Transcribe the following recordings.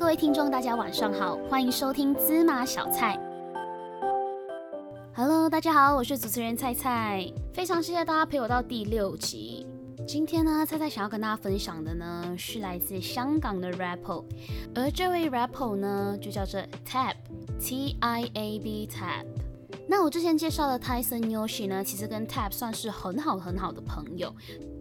各位听众，大家晚上好，欢迎收听芝麻小菜。Hello，大家好，我是主持人菜菜，非常谢谢大家陪我到第六集。今天呢，菜菜想要跟大家分享的呢，是来自香港的 rapper，而这位 rapper 呢，就叫做 Tab，T I A B Tab。那我之前介绍的 Tyson Yoshi 呢，其实跟 Tab 算是很好很好的朋友。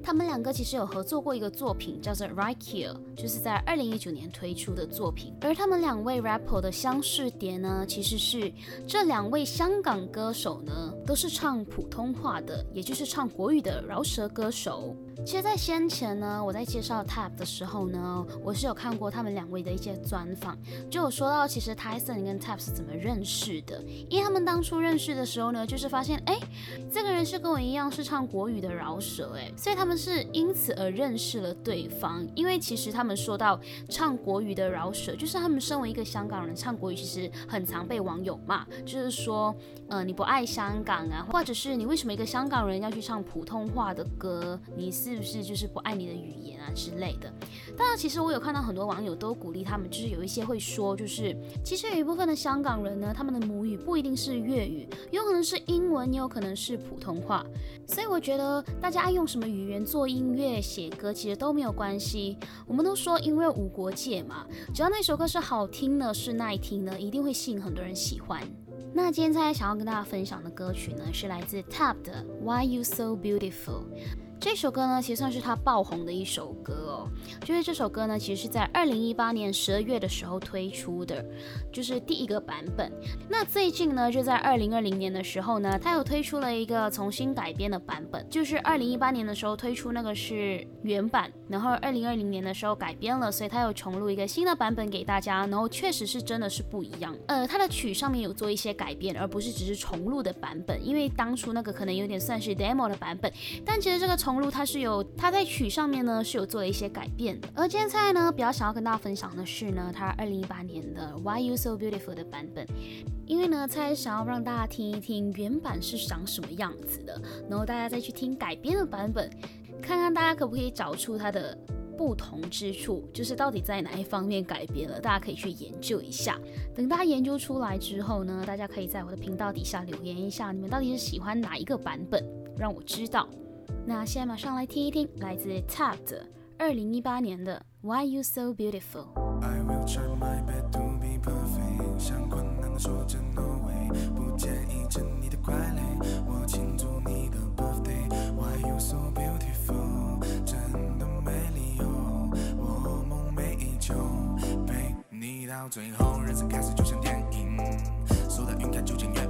他们两个其实有合作过一个作品，叫做《Right Here》，就是在二零一九年推出的作品。而他们两位 rapper 的相似点呢，其实是这两位香港歌手呢，都是唱普通话的，也就是唱国语的饶舌歌手。其实，在先前呢，我在介绍 Tab 的时候呢，我是有看过他们两位的一些专访，就有说到其实 Tyson 跟 Tab 是怎么认识的。因为他们当初认识的时候呢，就是发现，哎，这个人是跟我一样是唱国语的饶舌，哎，所以他们他们是因此而认识了对方。因为其实他们说到唱国语的饶舌，就是他们身为一个香港人唱国语，其实很常被网友骂，就是说，呃，你不爱香港啊，或者是你为什么一个香港人要去唱普通话的歌？你。是不是就是不爱你的语言啊之类的？当然，其实我有看到很多网友都鼓励他们，就是有一些会说，就是其实有一部分的香港人呢，他们的母语不一定是粤语，有可能是英文，也有可能是普通话。所以我觉得大家爱用什么语言做音乐、写歌，其实都没有关系。我们都说音乐无国界嘛，只要那首歌是好听的、是耐听的，一定会吸引很多人喜欢。那今天在想要跟大家分享的歌曲呢，是来自 Tap 的《Why You So Beautiful》。这首歌呢，其实算是他爆红的一首歌。就是这首歌呢，其实是在二零一八年十二月的时候推出的，就是第一个版本。那最近呢，就在二零二零年的时候呢，他又推出了一个重新改编的版本。就是二零一八年的时候推出那个是原版，然后二零二零年的时候改编了，所以他又重录一个新的版本给大家。然后确实是真的是不一样。呃，他的曲上面有做一些改变，而不是只是重录的版本。因为当初那个可能有点算是 demo 的版本，但其实这个重录它是有，它在曲上面呢是有做了一些改改变的。而今天菜呢比较想要跟大家分享的是呢，它二零一八年的 Why You So Beautiful 的版本。因为呢，菜想要让大家听一听原版是长什么样子的，然后大家再去听改编的版本，看看大家可不可以找出它的不同之处，就是到底在哪一方面改编了，大家可以去研究一下。等大家研究出来之后呢，大家可以在我的频道底下留言一下，你们到底是喜欢哪一个版本，让我知道。那现在马上来听一听来自 Tab 的二零一八年的 Why You So Beautiful。I will try my best to be perfect。向困难的说着 No way，不介意着你的快乐，我庆祝你的 birthday。Why you so beautiful？真的没理由，我梦寐以求陪你到最后，人生开始就像电影，所有的云开就见月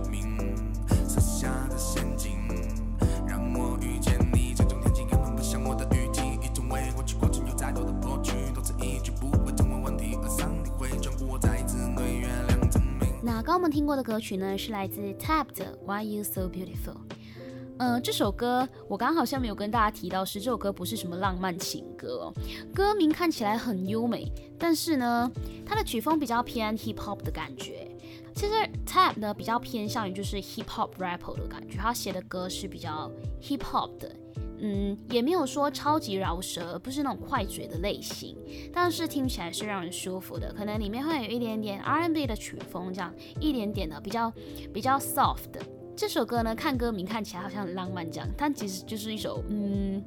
我们听过的歌曲呢，是来自 Tab 的 Why You So Beautiful。嗯，这首歌我刚好像没有跟大家提到，是这首歌不是什么浪漫情歌哦。歌名看起来很优美，但是呢，它的曲风比较偏 Hip Hop 的感觉。其实 Tab 呢比较偏向于就是 Hip Hop Rapper 的感觉，他写的歌是比较 Hip Hop 的。嗯，也没有说超级饶舌，不是那种快嘴的类型，但是听起来是让人舒服的。可能里面会有一点点 R&B 的曲风，这样一点点的比较比较 soft。这首歌呢，看歌名看起来好像很浪漫这样，但其实就是一首嗯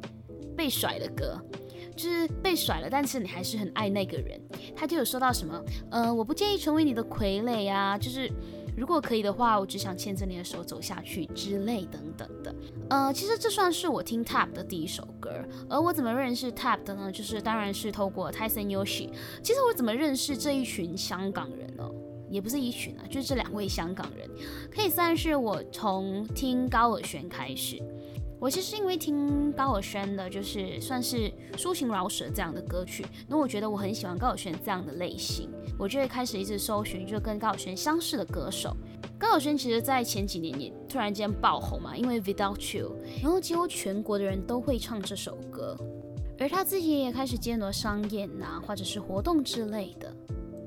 被甩的歌，就是被甩了，但是你还是很爱那个人。他就有说到什么，呃，我不介意成为你的傀儡啊，就是。如果可以的话，我只想牵着你的手走下去之类等等的。呃，其实这算是我听 Tap 的第一首歌。而我怎么认识 Tap 的呢？就是当然是透过 Tyson Yoshi。其实我怎么认识这一群香港人呢？也不是一群啊，就是这两位香港人，可以算是我从听高尔宣开始。我其实因为听高尔宣的，就是算是抒情饶舌这样的歌曲，那我觉得我很喜欢高尔宣这样的类型，我就会开始一直搜寻就跟高尔宣相似的歌手。高尔宣其实在前几年也突然间爆红嘛，因为 Without You，然后几乎全国的人都会唱这首歌，而他自己也开始接很多商演呐，或者是活动之类的。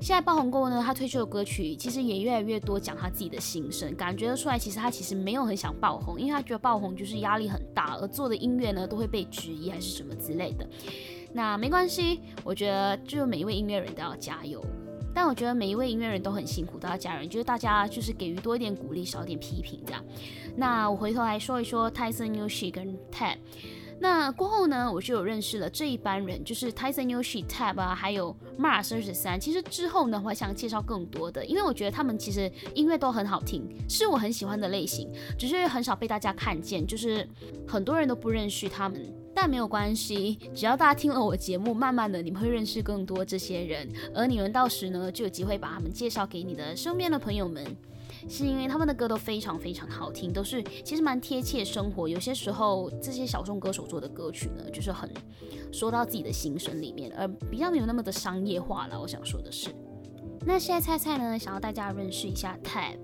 现在爆红过后呢，他推出的歌曲其实也越来越多讲他自己的心声，感觉得出来，其实他其实没有很想爆红，因为他觉得爆红就是压力很大，而做的音乐呢都会被质疑还是什么之类的。那没关系，我觉得就每一位音乐人都要加油。但我觉得每一位音乐人都很辛苦，都要加油，就是大家就是给予多一点鼓励，少点批评这样。那我回头来说一说 Tyson Yoshi 跟 Ted。那过后呢，我就有认识了这一班人，就是 Tyson Yoshi、Tab 啊，还有 Mars 二十三。其实之后呢，我还想介绍更多的，因为我觉得他们其实音乐都很好听，是我很喜欢的类型，只是很少被大家看见，就是很多人都不认识他们。但没有关系，只要大家听了我节目，慢慢的你们会认识更多这些人，而你们到时呢，就有机会把他们介绍给你的身边的朋友们。是因为他们的歌都非常非常好听，都是其实蛮贴切生活。有些时候这些小众歌手做的歌曲呢，就是很说到自己的心声里面，而比较没有那么的商业化了。我想说的是，那现在菜菜呢，想要大家认识一下 Tab。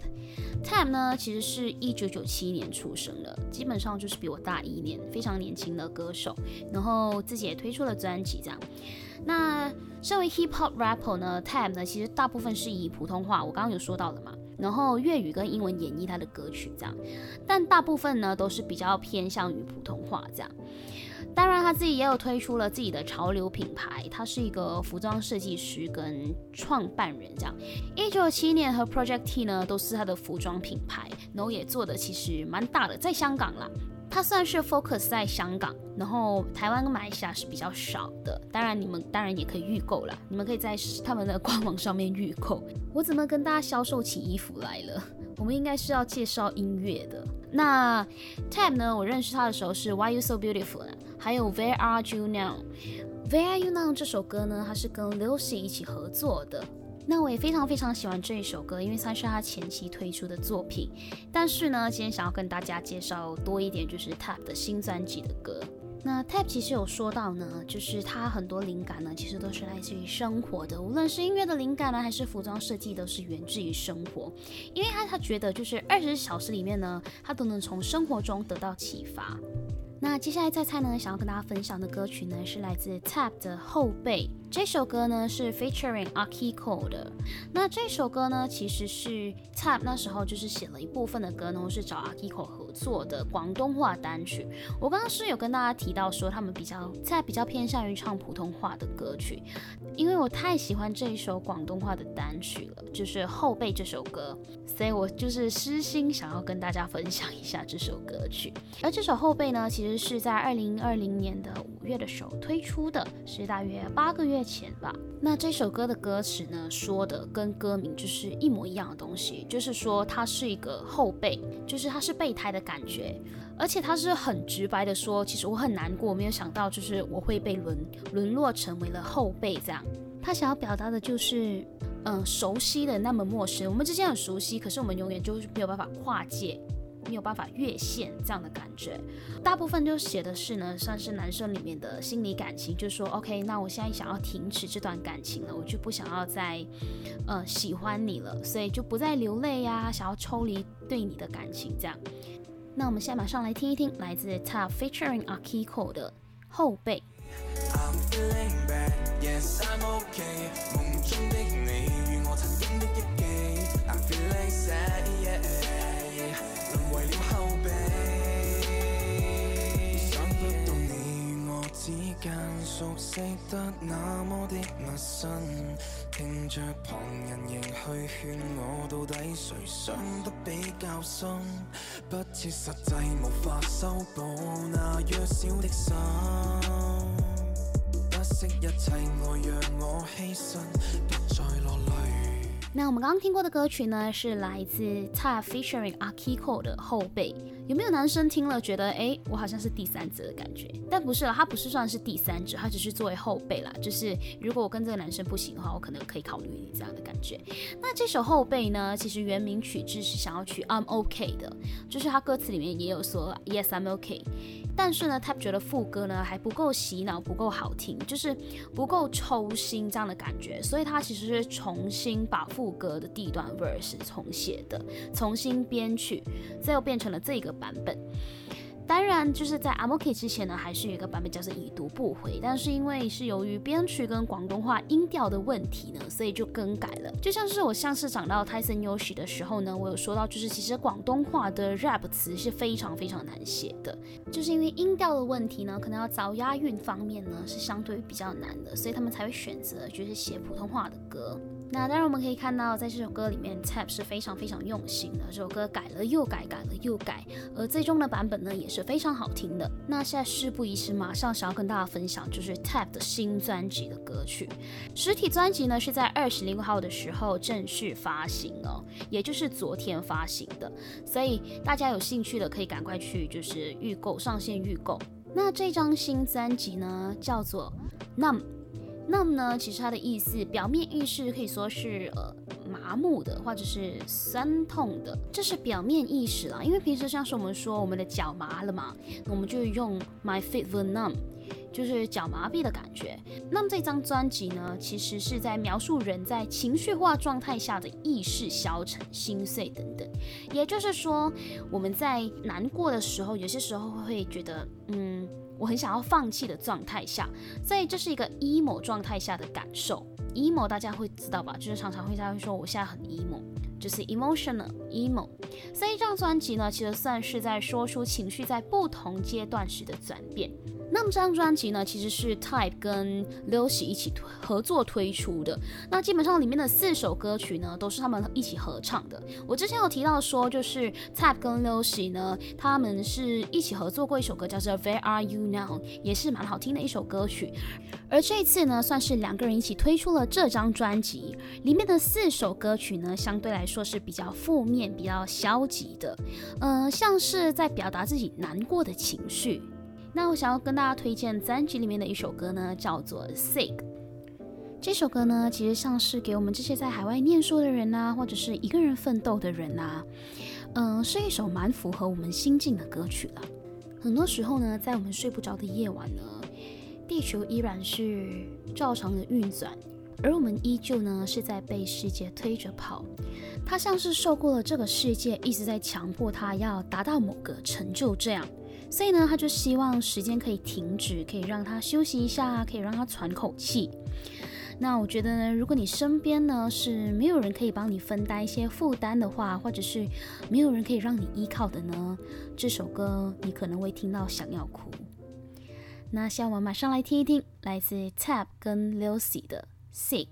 Tab 呢，其实是一九九七年出生的，基本上就是比我大一年，非常年轻的歌手。然后自己也推出了专辑，这样。那身为 Hip Hop Rapper 呢，Tab 呢，其实大部分是以普通话，我刚刚有说到了嘛。然后粤语跟英文演绎他的歌曲这样，但大部分呢都是比较偏向于普通话这样。当然他自己也有推出了自己的潮流品牌，他是一个服装设计师跟创办人这样。一九七年和 Project T 呢都是他的服装品牌，然后也做的其实蛮大的，在香港啦。它算是 focus 在香港，然后台湾跟马来西亚是比较少的。当然，你们当然也可以预购了，你们可以在他们的官网上面预购。我怎么跟大家销售起衣服来了？我们应该是要介绍音乐的。那 Tab 呢？我认识他的时候是 Why You So Beautiful，还有 Where Are You Now？Where Are You Now 这首歌呢，它是跟 Lucy 一起合作的。那我也非常非常喜欢这一首歌，因为算是他前期推出的作品。但是呢，今天想要跟大家介绍多一点，就是 Tap 的新专辑的歌。那 Tap 其实有说到呢，就是他很多灵感呢，其实都是来自于生活的，无论是音乐的灵感呢，还是服装设计，都是源自于生活。因为他他觉得，就是二十小时里面呢，他都能从生活中得到启发。那接下来再菜呢，想要跟大家分享的歌曲呢，是来自 Tap 的后辈。这首歌呢是 featuring Akiko 的。那这首歌呢，其实是 Tap 那时候就是写了一部分的歌，然后是找 Akiko 合作的广东话单曲。我刚刚是有跟大家提到说，他们比较在比较偏向于唱普通话的歌曲，因为我太喜欢这一首广东话的单曲了，就是后辈这首歌，所以我就是私心想要跟大家分享一下这首歌曲。而这首后辈呢，其实是在二零二零年的月的时候推出的，是大约八个月。前吧，那这首歌的歌词呢，说的跟歌名就是一模一样的东西，就是说他是一个后辈，就是他是备胎的感觉，而且他是很直白的说，其实我很难过，没有想到就是我会被沦沦落成为了后辈这样。他想要表达的就是，嗯，熟悉的那么陌生，我们之间很熟悉，可是我们永远就是没有办法跨界。没有办法越线这样的感觉，大部分就写的是呢，算是男生里面的心理感情，就是说，OK，那我现在想要停止这段感情了，我就不想要再，呃，喜欢你了，所以就不再流泪呀，想要抽离对你的感情这样。那我们现在马上来听一听来自 Top featuring Akiko 的后背。想不到你与我之间熟悉得那么的陌生，听着旁人仍去劝我，到底谁伤得比较深？不切实际，无法修补那弱小的心。不惜一切爱让我牺牲，别再落泪。那我们刚刚听过的歌曲呢，是来自 t a featuring Akiko 的后背。有没有男生听了觉得，哎，我好像是第三者的感觉？但不是了，他不是算是第三者，他只是作为后辈啦。就是如果我跟这个男生不行的话，我可能可以考虑你这样的感觉。那这首后辈呢，其实原名曲制是想要取 I'm OK 的，就是他歌词里面也有说 Yes I'm OK。但是呢，他觉得副歌呢还不够洗脑，不够好听，就是不够抽心这样的感觉，所以他其实是重新把副歌的地段 verse 重写的，重新编曲，最后变成了这个版本。当然，就是在阿 m o k 之前呢，还是有一个版本叫做已读不回，但是因为是由于编曲跟广东话音调的问题呢，所以就更改了。就像是我上次讲到 Tyson Yoshi 的时候呢，我有说到，就是其实广东话的 rap 词是非常非常难写的，就是因为音调的问题呢，可能要找押韵方面呢是相对比较难的，所以他们才会选择就是写普通话的歌。那当然我们可以看到，在这首歌里面，Tap 是非常非常用心的。这首歌改了又改，改了又改，而最终的版本呢也是非常好听的。那现在事不宜迟，马上想要跟大家分享，就是 Tap 的新专辑的歌曲。实体专辑呢是在二十六号的时候正式发行哦，也就是昨天发行的。所以大家有兴趣的可以赶快去就是预购，上线预购。那这张新专辑呢叫做 Numb。那么呢，其实它的意思，表面意思可以说是呃麻木的，或者是酸痛的，这是表面意识啦。因为平时像是我们说我们的脚麻了嘛，我们就用 my feet were numb，就是脚麻痹的感觉。那么这张专辑呢，其实是在描述人在情绪化状态下的意识消沉、心碎等等。也就是说，我们在难过的时候，有些时候会觉得，嗯。我很想要放弃的状态下，所以这是一个 emo 状态下的感受。emo 大家会知道吧？就是常常会他会说我现在很 emo，就是 emotional emo。所以这张专辑呢，其实算是在说出情绪在不同阶段时的转变。那么这张专辑呢，其实是 Type 跟 Lucy 一起合作推出的。那基本上里面的四首歌曲呢，都是他们一起合唱的。我之前有提到说，就是 Type 跟 Lucy 呢，他们是一起合作过一首歌，叫做 Where Are You Now，也是蛮好听的一首歌曲。而这次呢，算是两个人一起推出了这张专辑，里面的四首歌曲呢，相对来说是比较负面、比较消极的，呃，像是在表达自己难过的情绪。那我想要跟大家推荐专辑里面的一首歌呢，叫做《Sick》。这首歌呢，其实像是给我们这些在海外念书的人呐，或者是一个人奋斗的人呐，嗯，是一首蛮符合我们心境的歌曲了。很多时候呢，在我们睡不着的夜晚呢，地球依然是照常的运转，而我们依旧呢是在被世界推着跑。它像是受过了这个世界一直在强迫它要达到某个成就这样。所以呢，他就希望时间可以停止，可以让他休息一下，可以让他喘口气。那我觉得呢，如果你身边呢是没有人可以帮你分担一些负担的话，或者是没有人可以让你依靠的呢，这首歌你可能会听到想要哭。那希望我们马上来听一听，来自 Tab 跟 Lucy 的 Sick。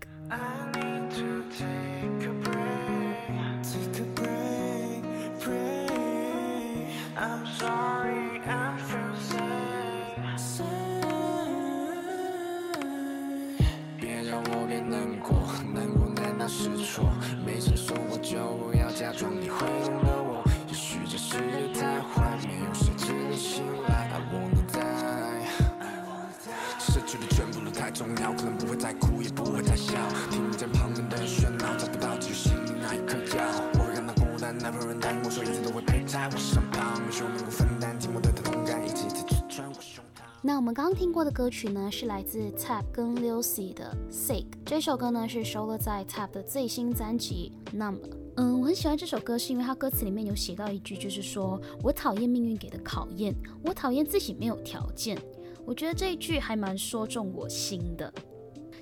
那我们刚听过的歌曲呢，是来自 Tap 跟 Lucy 的 Sick。这首歌呢是收录在 Tap 的最新专辑 Numb。嗯，我很喜欢这首歌，是因为它歌词里面有写到一句，就是说我讨厌命运给的考验，我讨厌自己没有条件。我觉得这一句还蛮说中我心的。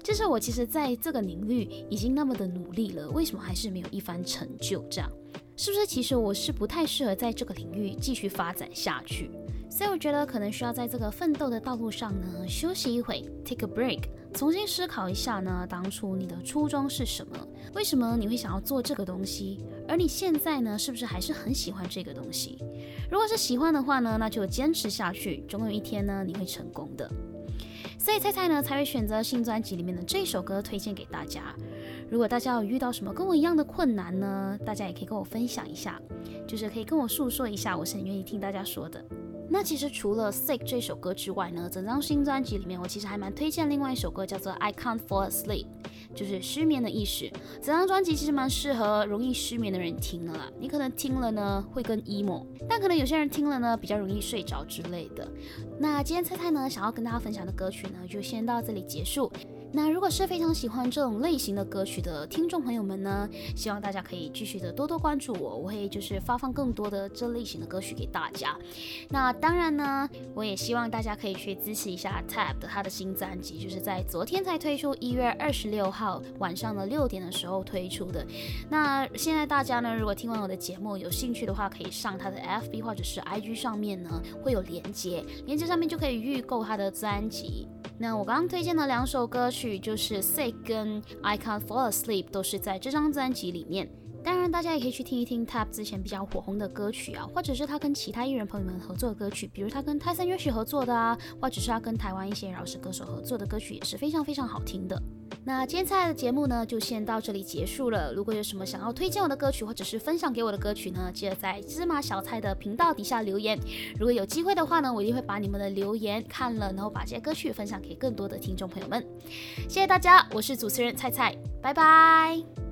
就是我其实在这个领域已经那么的努力了，为什么还是没有一番成就？这样是不是其实我是不太适合在这个领域继续发展下去？所以我觉得可能需要在这个奋斗的道路上呢休息一会，take a break，重新思考一下呢，当初你的初衷是什么？为什么你会想要做这个东西？而你现在呢，是不是还是很喜欢这个东西？如果是喜欢的话呢，那就坚持下去，总有一天呢，你会成功的。所以菜菜呢才会选择新专辑里面的这首歌推荐给大家。如果大家有遇到什么跟我一样的困难呢，大家也可以跟我分享一下，就是可以跟我诉说一下，我是很愿意听大家说的。那其实除了《Sick》这首歌之外呢，整张新专辑里面，我其实还蛮推荐另外一首歌，叫做《I Can't Fall Asleep》，就是失眠的意思。整张专辑其实蛮适合容易失眠的人听的啦。你可能听了呢会更 emo，但可能有些人听了呢比较容易睡着之类的。那今天菜菜呢想要跟大家分享的歌曲呢，就先到这里结束。那如果是非常喜欢这种类型的歌曲的听众朋友们呢，希望大家可以继续的多多关注我，我会就是发放更多的这类型的歌曲给大家。那当然呢，我也希望大家可以去支持一下 Tab 的他的新专辑，就是在昨天才推出，一月二十六号晚上的六点的时候推出的。那现在大家呢，如果听完我的节目有兴趣的话，可以上他的 FB 或者是 IG 上面呢，会有连接，连接上面就可以预购他的专辑。那我刚刚推荐的两首歌曲就是《Sick》跟《I Can't Fall Asleep》，都是在这张专辑里面。当然，大家也可以去听一听 Tap 之前比较火红的歌曲啊，或者是他跟其他艺人朋友们合作的歌曲，比如他跟泰森乐曲合作的啊，或者是他跟台湾一些饶舌歌手合作的歌曲，也是非常非常好听的。那今天的节目呢，就先到这里结束了。如果有什么想要推荐我的歌曲，或者是分享给我的歌曲呢，记得在芝麻小菜的频道底下留言。如果有机会的话呢，我一定会把你们的留言看了，然后把这些歌曲分享给更多的听众朋友们。谢谢大家，我是主持人菜菜，拜拜。